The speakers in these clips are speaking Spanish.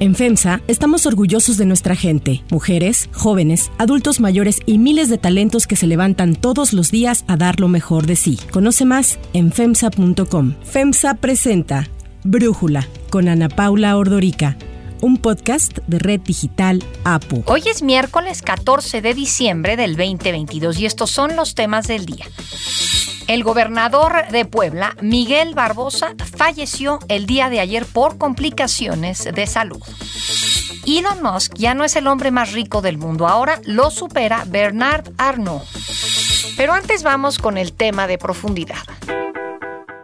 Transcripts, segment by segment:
En FEMSA estamos orgullosos de nuestra gente, mujeres, jóvenes, adultos mayores y miles de talentos que se levantan todos los días a dar lo mejor de sí. Conoce más en FEMSA.com. FEMSA presenta Brújula con Ana Paula Ordorica un podcast de Red Digital APU. Hoy es miércoles 14 de diciembre del 2022 y estos son los temas del día. El gobernador de Puebla, Miguel Barbosa, falleció el día de ayer por complicaciones de salud. Elon Musk ya no es el hombre más rico del mundo, ahora lo supera Bernard Arnault. Pero antes vamos con el tema de profundidad.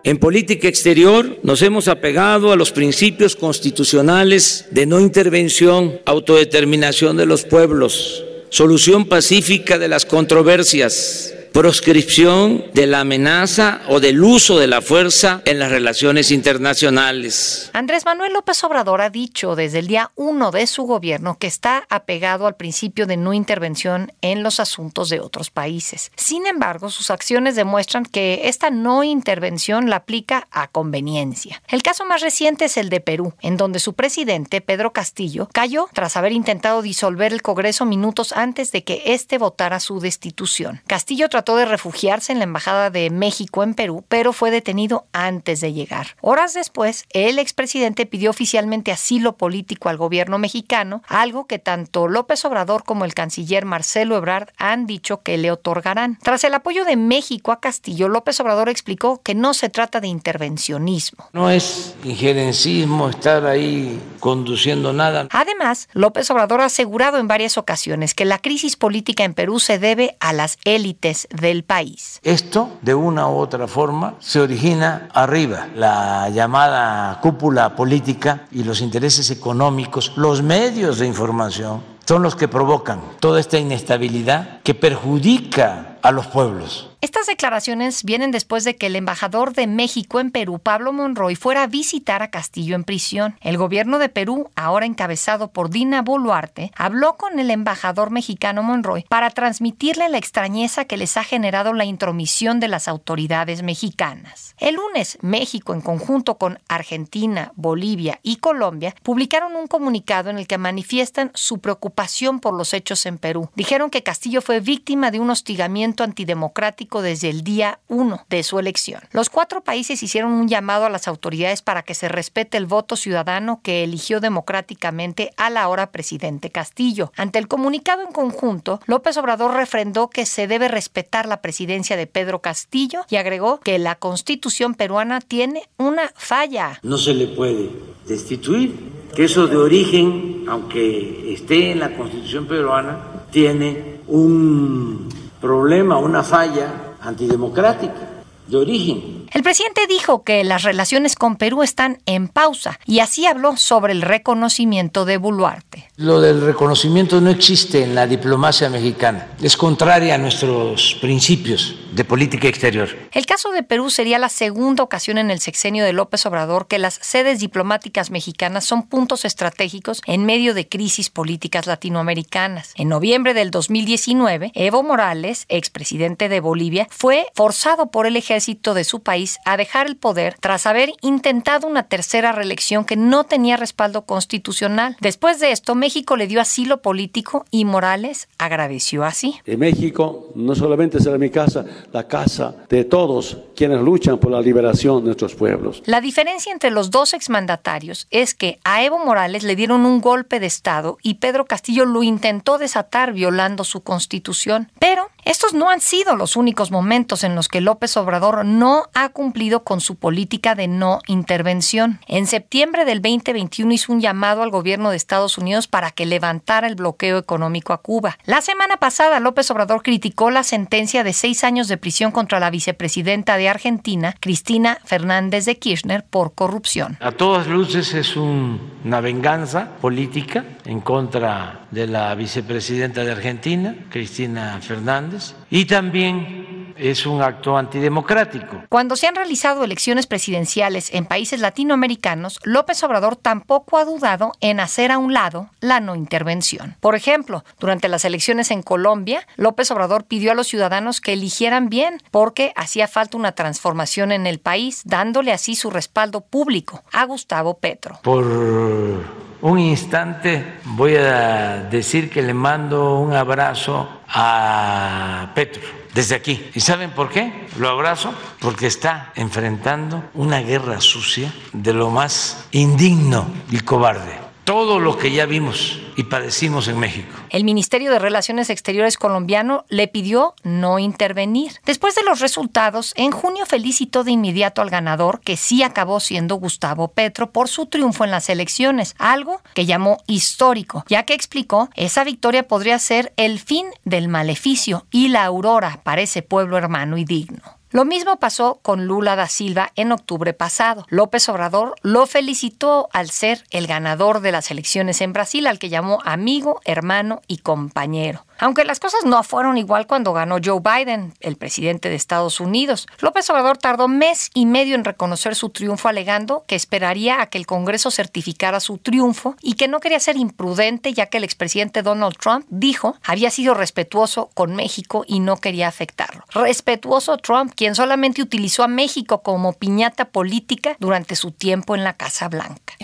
En política exterior nos hemos apegado a los principios constitucionales de no intervención, autodeterminación de los pueblos, solución pacífica de las controversias proscripción de la amenaza o del uso de la fuerza en las relaciones internacionales. Andrés Manuel López Obrador ha dicho desde el día uno de su gobierno que está apegado al principio de no intervención en los asuntos de otros países. Sin embargo, sus acciones demuestran que esta no intervención la aplica a conveniencia. El caso más reciente es el de Perú, en donde su presidente, Pedro Castillo, cayó tras haber intentado disolver el Congreso minutos antes de que éste votara su destitución. Castillo trató trató de refugiarse en la Embajada de México en Perú, pero fue detenido antes de llegar. Horas después, el expresidente pidió oficialmente asilo político al gobierno mexicano, algo que tanto López Obrador como el canciller Marcelo Ebrard han dicho que le otorgarán. Tras el apoyo de México a Castillo, López Obrador explicó que no se trata de intervencionismo. No es injerencismo estar ahí conduciendo nada. Además, López Obrador ha asegurado en varias ocasiones que la crisis política en Perú se debe a las élites del país. Esto, de una u otra forma, se origina arriba, la llamada cúpula política y los intereses económicos, los medios de información son los que provocan toda esta inestabilidad que perjudica a los pueblos. Estas declaraciones vienen después de que el embajador de México en Perú, Pablo Monroy, fuera a visitar a Castillo en prisión. El gobierno de Perú, ahora encabezado por Dina Boluarte, habló con el embajador mexicano Monroy para transmitirle la extrañeza que les ha generado la intromisión de las autoridades mexicanas. El lunes, México, en conjunto con Argentina, Bolivia y Colombia, publicaron un comunicado en el que manifiestan su preocupación por los hechos en Perú. Dijeron que Castillo fue víctima de un hostigamiento antidemocrático desde el día 1 de su elección. Los cuatro países hicieron un llamado a las autoridades para que se respete el voto ciudadano que eligió democráticamente al ahora presidente Castillo. Ante el comunicado en conjunto, López Obrador refrendó que se debe respetar la presidencia de Pedro Castillo y agregó que la constitución peruana tiene una falla. No se le puede destituir, que eso de origen, aunque esté en la constitución peruana, tiene un problema, una falla antidemocrática de origen. El presidente dijo que las relaciones con Perú están en pausa y así habló sobre el reconocimiento de Boluarte. Lo del reconocimiento no existe en la diplomacia mexicana. Es contraria a nuestros principios de política exterior. El caso de Perú sería la segunda ocasión en el sexenio de López Obrador que las sedes diplomáticas mexicanas son puntos estratégicos en medio de crisis políticas latinoamericanas. En noviembre del 2019, Evo Morales, expresidente de Bolivia, fue forzado por el ejército de su país a dejar el poder tras haber intentado una tercera reelección que no tenía respaldo constitucional. Después de esto, México le dio asilo político y Morales agradeció así. En México no solamente será mi casa, la casa de todos quienes luchan por la liberación de nuestros pueblos. La diferencia entre los dos exmandatarios es que a Evo Morales le dieron un golpe de Estado y Pedro Castillo lo intentó desatar violando su constitución. Pero estos no han sido los únicos momentos en los que López Obrador no ha cumplido con su política de no intervención. En septiembre del 2021 hizo un llamado al gobierno de Estados Unidos para que levantara el bloqueo económico a Cuba. La semana pasada López Obrador criticó la sentencia de seis años de prisión contra la vicepresidenta de Argentina, Cristina Fernández de Kirchner, por corrupción. A todas luces es una venganza política en contra de la vicepresidenta de Argentina, Cristina Fernández, y también es un acto antidemocrático. Cuando se han realizado elecciones presidenciales en países latinoamericanos, López Obrador tampoco ha dudado en hacer a un lado la no intervención. Por ejemplo, durante las elecciones en Colombia, López Obrador pidió a los ciudadanos que eligieran bien porque hacía falta una transformación en el país, dándole así su respaldo público a Gustavo Petro. Por un instante voy a decir que le mando un abrazo a Petro desde aquí. ¿Y saben por qué? Lo abrazo porque está enfrentando una guerra sucia de lo más indigno y cobarde todo lo que ya vimos y padecimos en México. El Ministerio de Relaciones Exteriores colombiano le pidió no intervenir. Después de los resultados, en junio felicitó de inmediato al ganador, que sí acabó siendo Gustavo Petro, por su triunfo en las elecciones, algo que llamó histórico, ya que explicó esa victoria podría ser el fin del maleficio y la aurora para ese pueblo hermano y digno. Lo mismo pasó con Lula da Silva en octubre pasado. López Obrador lo felicitó al ser el ganador de las elecciones en Brasil, al que llamó amigo, hermano y compañero. Aunque las cosas no fueron igual cuando ganó Joe Biden, el presidente de Estados Unidos. López Obrador tardó mes y medio en reconocer su triunfo alegando que esperaría a que el Congreso certificara su triunfo y que no quería ser imprudente ya que el expresidente Donald Trump dijo había sido respetuoso con México y no quería afectarlo. Respetuoso Trump, quien solamente utilizó a México como piñata política durante su tiempo en la Casa Blanca.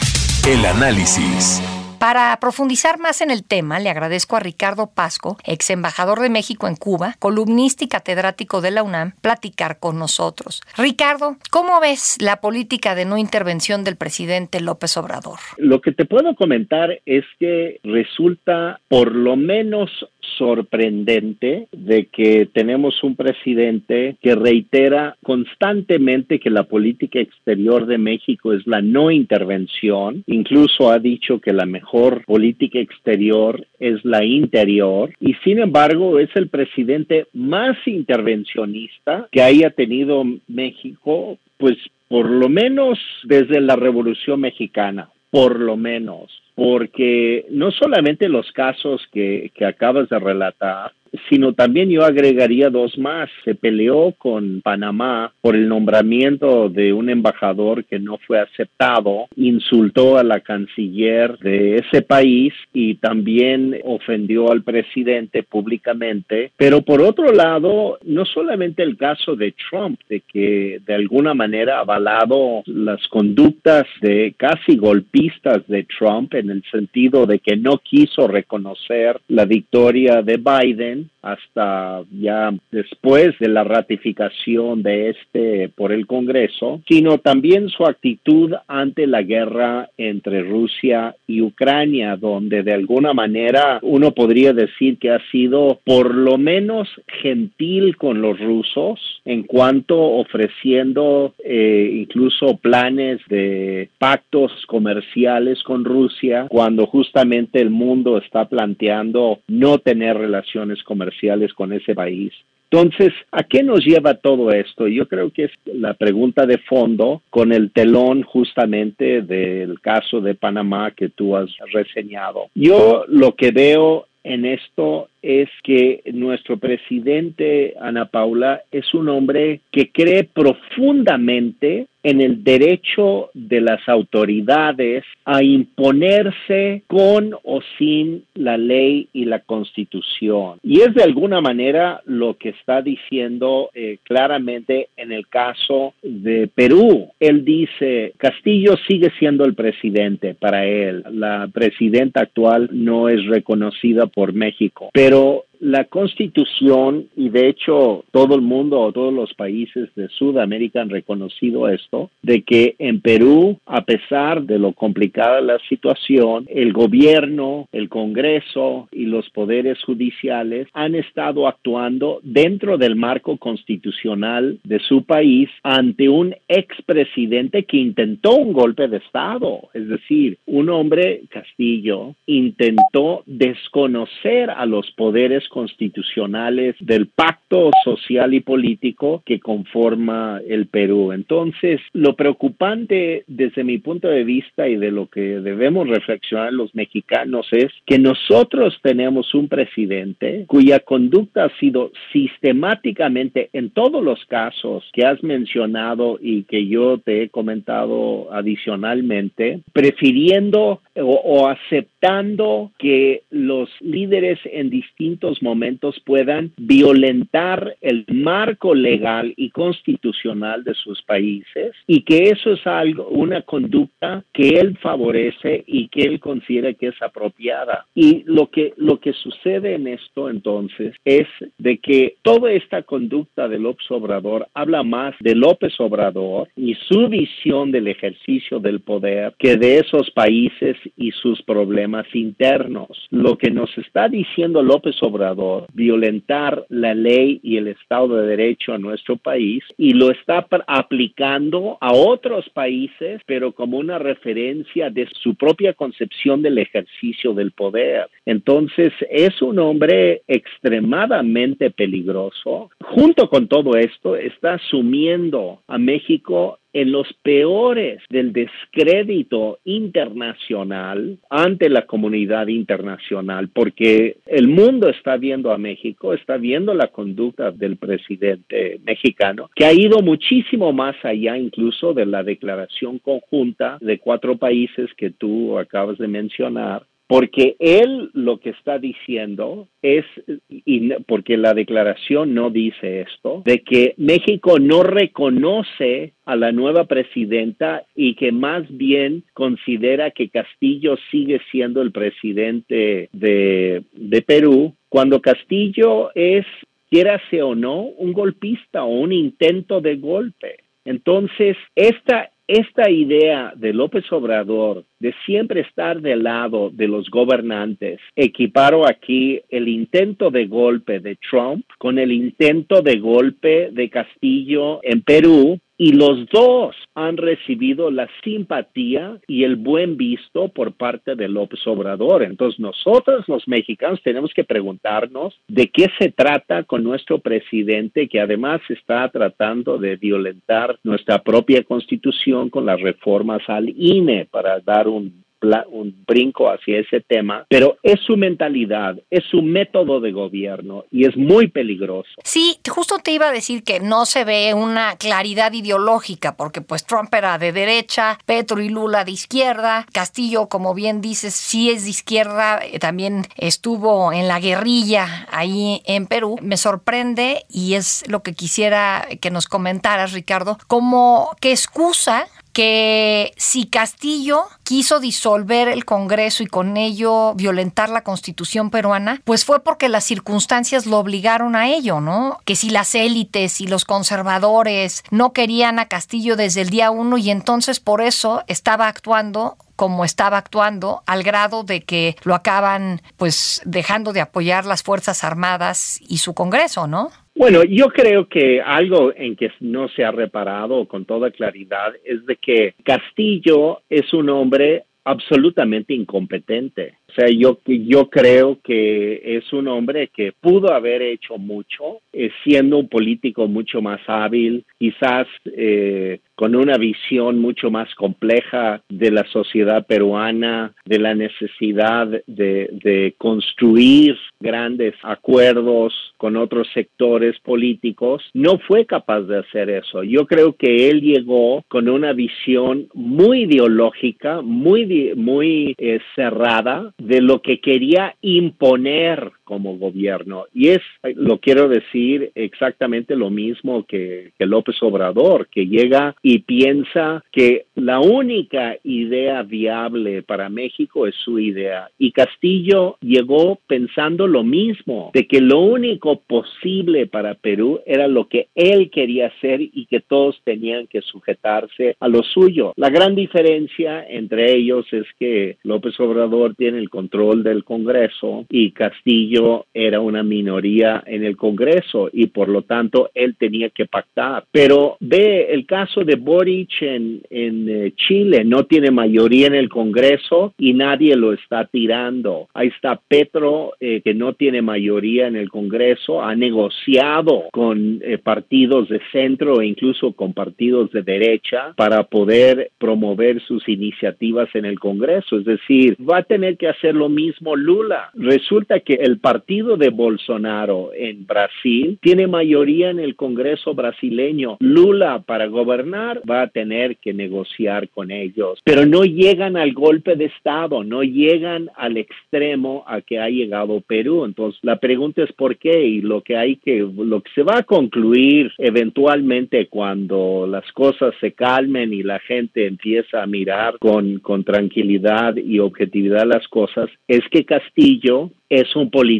El análisis. Para profundizar más en el tema, le agradezco a Ricardo Pasco, ex embajador de México en Cuba, columnista y catedrático de la UNAM, platicar con nosotros. Ricardo, ¿cómo ves la política de no intervención del presidente López Obrador? Lo que te puedo comentar es que resulta por lo menos sorprendente de que tenemos un presidente que reitera constantemente que la política exterior de México es la no intervención, incluso ha dicho que la mejor política exterior es la interior. Y sin embargo es el presidente más intervencionista que haya tenido México, pues por lo menos desde la Revolución Mexicana, por lo menos porque no solamente los casos que, que acabas de relatar, sino también yo agregaría dos más. Se peleó con Panamá por el nombramiento de un embajador que no fue aceptado, insultó a la canciller de ese país y también ofendió al presidente públicamente. Pero por otro lado, no solamente el caso de Trump, de que de alguna manera ha avalado las conductas de casi golpistas de Trump en el sentido de que no quiso reconocer la victoria de Biden, hasta ya después de la ratificación de este por el Congreso, sino también su actitud ante la guerra entre Rusia y Ucrania, donde de alguna manera uno podría decir que ha sido por lo menos gentil con los rusos en cuanto ofreciendo eh, incluso planes de pactos comerciales con Rusia cuando justamente el mundo está planteando no tener relaciones comerciales con ese país. Entonces, ¿a qué nos lleva todo esto? Yo creo que es la pregunta de fondo con el telón justamente del caso de Panamá que tú has reseñado. Yo lo que veo en esto es que nuestro presidente, Ana Paula, es un hombre que cree profundamente en el derecho de las autoridades a imponerse con o sin la ley y la constitución. Y es de alguna manera lo que está diciendo eh, claramente en el caso de Perú. Él dice, Castillo sigue siendo el presidente para él. La presidenta actual no es reconocida por México. Pero pero la constitución, y de hecho todo el mundo o todos los países de Sudamérica han reconocido esto, de que en Perú, a pesar de lo complicada la situación, el gobierno, el Congreso y los poderes judiciales han estado actuando dentro del marco constitucional de su país ante un expresidente que intentó un golpe de Estado. Es decir, un hombre, Castillo, intentó desconocer a los poderes constitucionales del pacto social y político que conforma el Perú. Entonces, lo preocupante desde mi punto de vista y de lo que debemos reflexionar los mexicanos es que nosotros tenemos un presidente cuya conducta ha sido sistemáticamente en todos los casos que has mencionado y que yo te he comentado adicionalmente, prefiriendo o, aceptando que los líderes en distintos momentos puedan violentar el marco legal y constitucional de sus países y que eso es algo, una conducta que él favorece y que él considera que es apropiada. Y lo que, lo que sucede en esto entonces es de que toda esta conducta de López Obrador habla más de López Obrador y su visión del ejercicio del poder que de esos países y sus problemas internos. Lo que nos está diciendo López Obrador, violentar la ley y el Estado de Derecho a nuestro país y lo está aplicando a otros países, pero como una referencia de su propia concepción del ejercicio del poder. Entonces, es un hombre extremadamente peligroso. Junto con todo esto, está sumiendo a México en los peores del descrédito internacional ante la comunidad internacional, porque el mundo está viendo a México, está viendo la conducta del presidente mexicano, que ha ido muchísimo más allá incluso de la declaración conjunta de cuatro países que tú acabas de mencionar, porque él lo que está diciendo es, y porque la declaración no dice esto, de que México no reconoce a la nueva presidenta y que más bien considera que Castillo sigue siendo el presidente de, Perú, cuando Castillo es, quiera o no, un golpista o un intento de golpe. Entonces, esta esta idea de López Obrador de siempre estar del lado de los gobernantes, equiparo aquí el intento de golpe de Trump con el intento de golpe de Castillo en Perú, y los dos han recibido la simpatía y el buen visto por parte de López Obrador. Entonces nosotros los mexicanos tenemos que preguntarnos de qué se trata con nuestro presidente que además está tratando de violentar nuestra propia constitución con las reformas al INE para dar un un brinco hacia ese tema, pero es su mentalidad, es su método de gobierno y es muy peligroso. Sí, justo te iba a decir que no se ve una claridad ideológica, porque pues Trump era de derecha, Petro y Lula de izquierda, Castillo, como bien dices, sí es de izquierda, eh, también estuvo en la guerrilla ahí en Perú. Me sorprende y es lo que quisiera que nos comentaras, Ricardo, como qué excusa que si Castillo quiso disolver el Congreso y con ello violentar la Constitución peruana, pues fue porque las circunstancias lo obligaron a ello, ¿no? Que si las élites y los conservadores no querían a Castillo desde el día uno y entonces por eso estaba actuando como estaba actuando al grado de que lo acaban pues dejando de apoyar las Fuerzas Armadas y su Congreso, ¿no? Bueno, yo creo que algo en que no se ha reparado con toda claridad es de que Castillo es un hombre absolutamente incompetente. O sea, yo, yo creo que es un hombre que pudo haber hecho mucho, eh, siendo un político mucho más hábil, quizás eh, con una visión mucho más compleja de la sociedad peruana, de la necesidad de, de construir grandes acuerdos con otros sectores políticos, no fue capaz de hacer eso. Yo creo que él llegó con una visión muy ideológica, muy, muy eh, cerrada de lo que quería imponer como gobierno. Y es, lo quiero decir, exactamente lo mismo que, que López Obrador, que llega y piensa que la única idea viable para México es su idea. Y Castillo llegó pensando lo mismo, de que lo único posible para Perú era lo que él quería hacer y que todos tenían que sujetarse a lo suyo. La gran diferencia entre ellos es que López Obrador tiene el control del Congreso y Castillo era una minoría en el Congreso y por lo tanto él tenía que pactar. Pero ve el caso de Boric en, en eh, Chile, no tiene mayoría en el Congreso y nadie lo está tirando. Ahí está Petro, eh, que no tiene mayoría en el Congreso, ha negociado con eh, partidos de centro e incluso con partidos de derecha para poder promover sus iniciativas en el Congreso. Es decir, va a tener que hacer lo mismo Lula. Resulta que el partido de Bolsonaro en Brasil tiene mayoría en el Congreso brasileño. Lula para gobernar va a tener que negociar con ellos, pero no llegan al golpe de Estado, no llegan al extremo a que ha llegado Perú. Entonces, la pregunta es por qué y lo que hay que, lo que se va a concluir eventualmente cuando las cosas se calmen y la gente empieza a mirar con, con tranquilidad y objetividad las cosas, es que Castillo es un político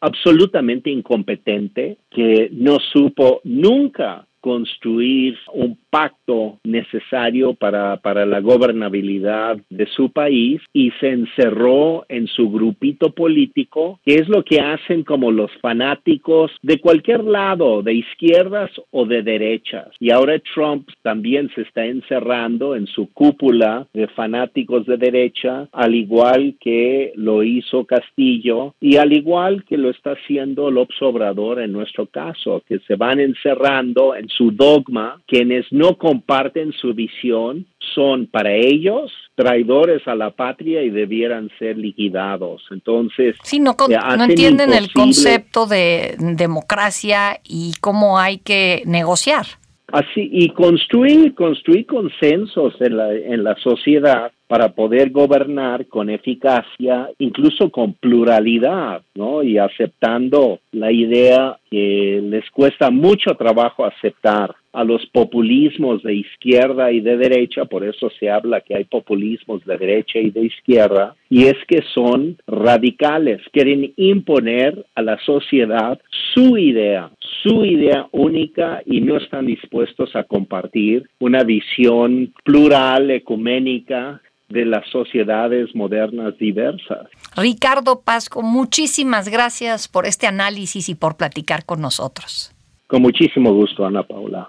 absolutamente incompetente que no supo nunca construir un pacto necesario para, para la gobernabilidad de su país y se encerró en su grupito político, que es lo que hacen como los fanáticos de cualquier lado, de izquierdas o de derechas. Y ahora Trump también se está encerrando en su cúpula de fanáticos de derecha, al igual que lo hizo Castillo y al igual que lo está haciendo López Obrador en nuestro caso, que se van encerrando en su dogma, quienes no comparten su visión son para ellos traidores a la patria y debieran ser liquidados. Entonces, sí, no, eh, no entienden el concepto de democracia y cómo hay que negociar. Así, y construir, construir consensos en la, en la sociedad para poder gobernar con eficacia, incluso con pluralidad, ¿no? Y aceptando la idea que les cuesta mucho trabajo aceptar a los populismos de izquierda y de derecha, por eso se habla que hay populismos de derecha y de izquierda, y es que son radicales, quieren imponer a la sociedad su idea, su idea única y no están dispuestos a compartir una visión plural, ecuménica, de las sociedades modernas diversas. Ricardo Pasco, muchísimas gracias por este análisis y por platicar con nosotros. Con muchísimo gusto, Ana Paula.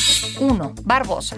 1. Barbosa.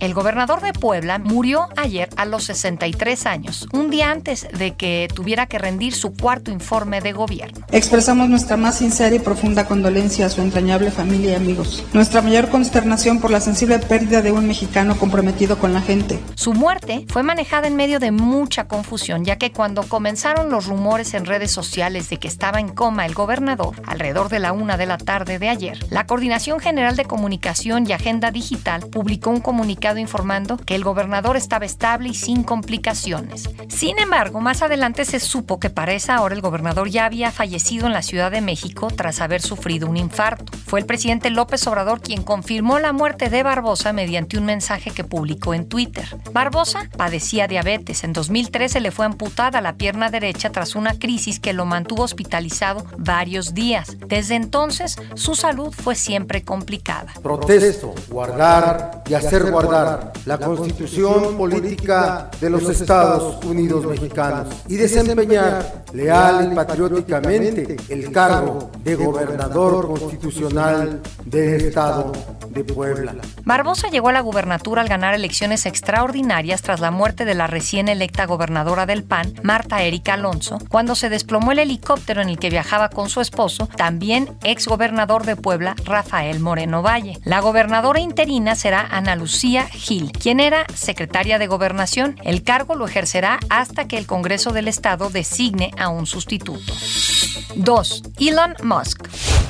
El gobernador de Puebla murió ayer a los 63 años, un día antes de que tuviera que rendir su cuarto informe de gobierno. Expresamos nuestra más sincera y profunda condolencia a su entrañable familia y amigos. Nuestra mayor consternación por la sensible pérdida de un mexicano comprometido con la gente. Su muerte fue manejada en medio de mucha confusión, ya que cuando comenzaron los rumores en redes sociales de que estaba en coma el gobernador, alrededor de la una de la tarde de ayer, la Coordinación General de Comunicación y Agenda Digital publicó un comunicado informando que el gobernador estaba estable y sin complicaciones. Sin embargo, más adelante se supo que para esa hora el gobernador ya había fallecido en la Ciudad de México tras haber sufrido un infarto. Fue el presidente López Obrador quien confirmó la muerte de Barbosa mediante un mensaje que publicó en Twitter. Barbosa padecía diabetes. En 2013 le fue amputada la pierna derecha tras una crisis que lo mantuvo hospitalizado varios días. Desde entonces, su salud fue siempre complicada. Protesto, guardar y hacer guardar la constitución política de los Estados Unidos mexicanos y desempeñar leal y patrióticamente el cargo de gobernador constitucional del Estado de Puebla. Barbosa llegó a la gubernatura al ganar elecciones extraordinarias tras la muerte de la recién electa gobernadora del PAN, Marta Erika Alonso, cuando se desplomó el helicóptero en el que viajaba con su esposo, también ex gobernador de Puebla, Rafael Moreno Valle. La gobernadora interina será Ana Lucía Gil, quien era secretaria de Gobernación. El cargo lo ejercerá hasta que el Congreso del Estado designe a un sustituto. 2. Elon Musk.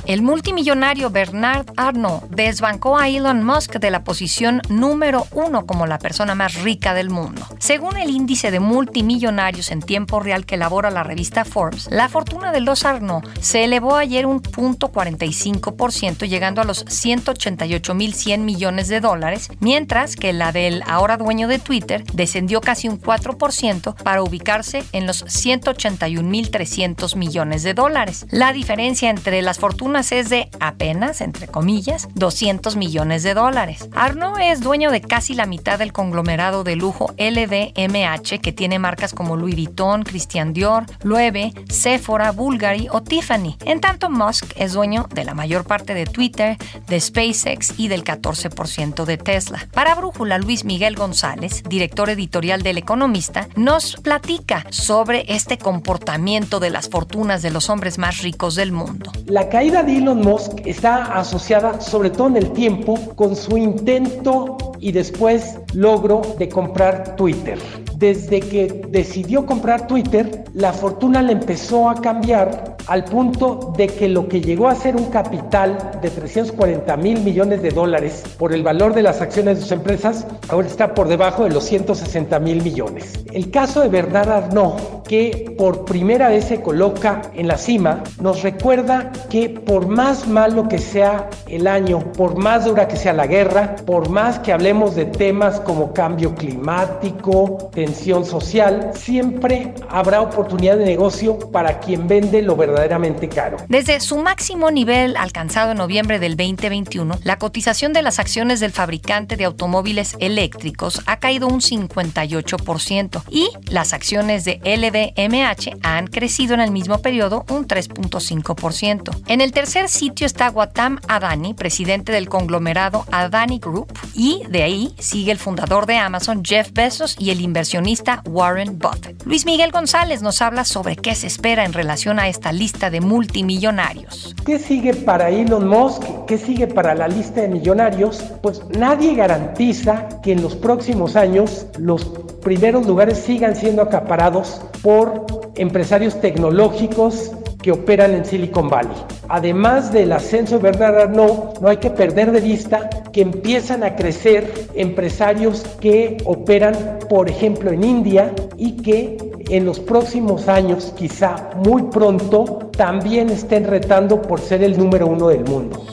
El multimillonario Bernard Arnault desbancó a Elon Musk de la posición número uno como la persona más rica del mundo. Según el índice de multimillonarios en tiempo real que elabora la revista Forbes, la fortuna de los Arnault se elevó ayer un punto 45%, llegando a los 188.100 millones de dólares, mientras que la del ahora dueño de Twitter descendió casi un 4% para ubicarse en los 181.300 millones de dólares. La diferencia entre las fortunas es de apenas, entre comillas, 200 millones de dólares. Arnaud es dueño de casi la mitad del conglomerado de lujo LVMH que tiene marcas como Louis Vuitton, Christian Dior, Loewe, Sephora, Bulgari o Tiffany. En tanto, Musk es dueño de la mayor parte de Twitter, de SpaceX y del 14% de Tesla. Para Brújula, Luis Miguel González, director editorial del Economista, nos platica sobre este comportamiento de las fortunas de los hombres más ricos del mundo. La caída Elon Musk está asociada sobre todo en el tiempo con su intento y después logro de comprar Twitter. Desde que decidió comprar Twitter, la fortuna le empezó a cambiar al punto de que lo que llegó a ser un capital de 340 mil millones de dólares por el valor de las acciones de sus empresas, ahora está por debajo de los 160 mil millones. El caso de Bernard Arnault, que por primera vez se coloca en la cima, nos recuerda que por más malo que sea el año, por más dura que sea la guerra, por más que hablemos de temas como cambio climático, tensión social, siempre habrá oportunidad de negocio para quien vende lo verdaderamente caro. Desde su máximo nivel alcanzado en noviembre del 2021, la cotización de las acciones del fabricante de automóviles eléctricos ha caído un 58% y las acciones de LVMH han crecido en el mismo periodo un 3.5%. En el tercer sitio está Watam Adani, presidente del conglomerado Adani Group, y de ahí sigue el fundador de Amazon, Jeff Bezos, y el inversionista Warren Buffett. Luis Miguel González nos habla sobre qué se espera en relación a esta lista de multimillonarios. ¿Qué sigue para Elon Musk? ¿Qué sigue para la lista de millonarios? Pues nadie garantiza que en los próximos años los primeros lugares sigan siendo acaparados por empresarios tecnológicos que operan en Silicon Valley. Además del ascenso de Bernard Arnault, no hay que perder de vista que empiezan a crecer empresarios que operan, por ejemplo, en India y que en los próximos años, quizá muy pronto, también estén retando por ser el número uno del mundo.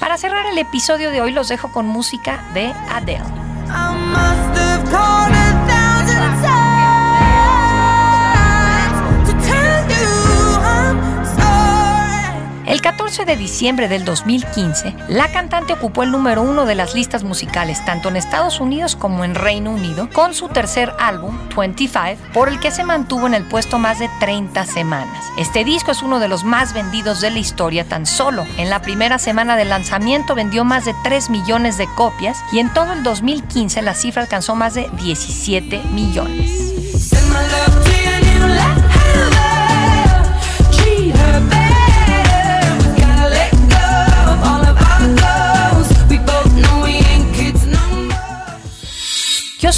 Para cerrar el episodio de hoy los dejo con música de Adele. El 14 de diciembre del 2015, la cantante ocupó el número uno de las listas musicales tanto en Estados Unidos como en Reino Unido con su tercer álbum, 25, por el que se mantuvo en el puesto más de 30 semanas. Este disco es uno de los más vendidos de la historia tan solo. En la primera semana de lanzamiento vendió más de 3 millones de copias y en todo el 2015 la cifra alcanzó más de 17 millones.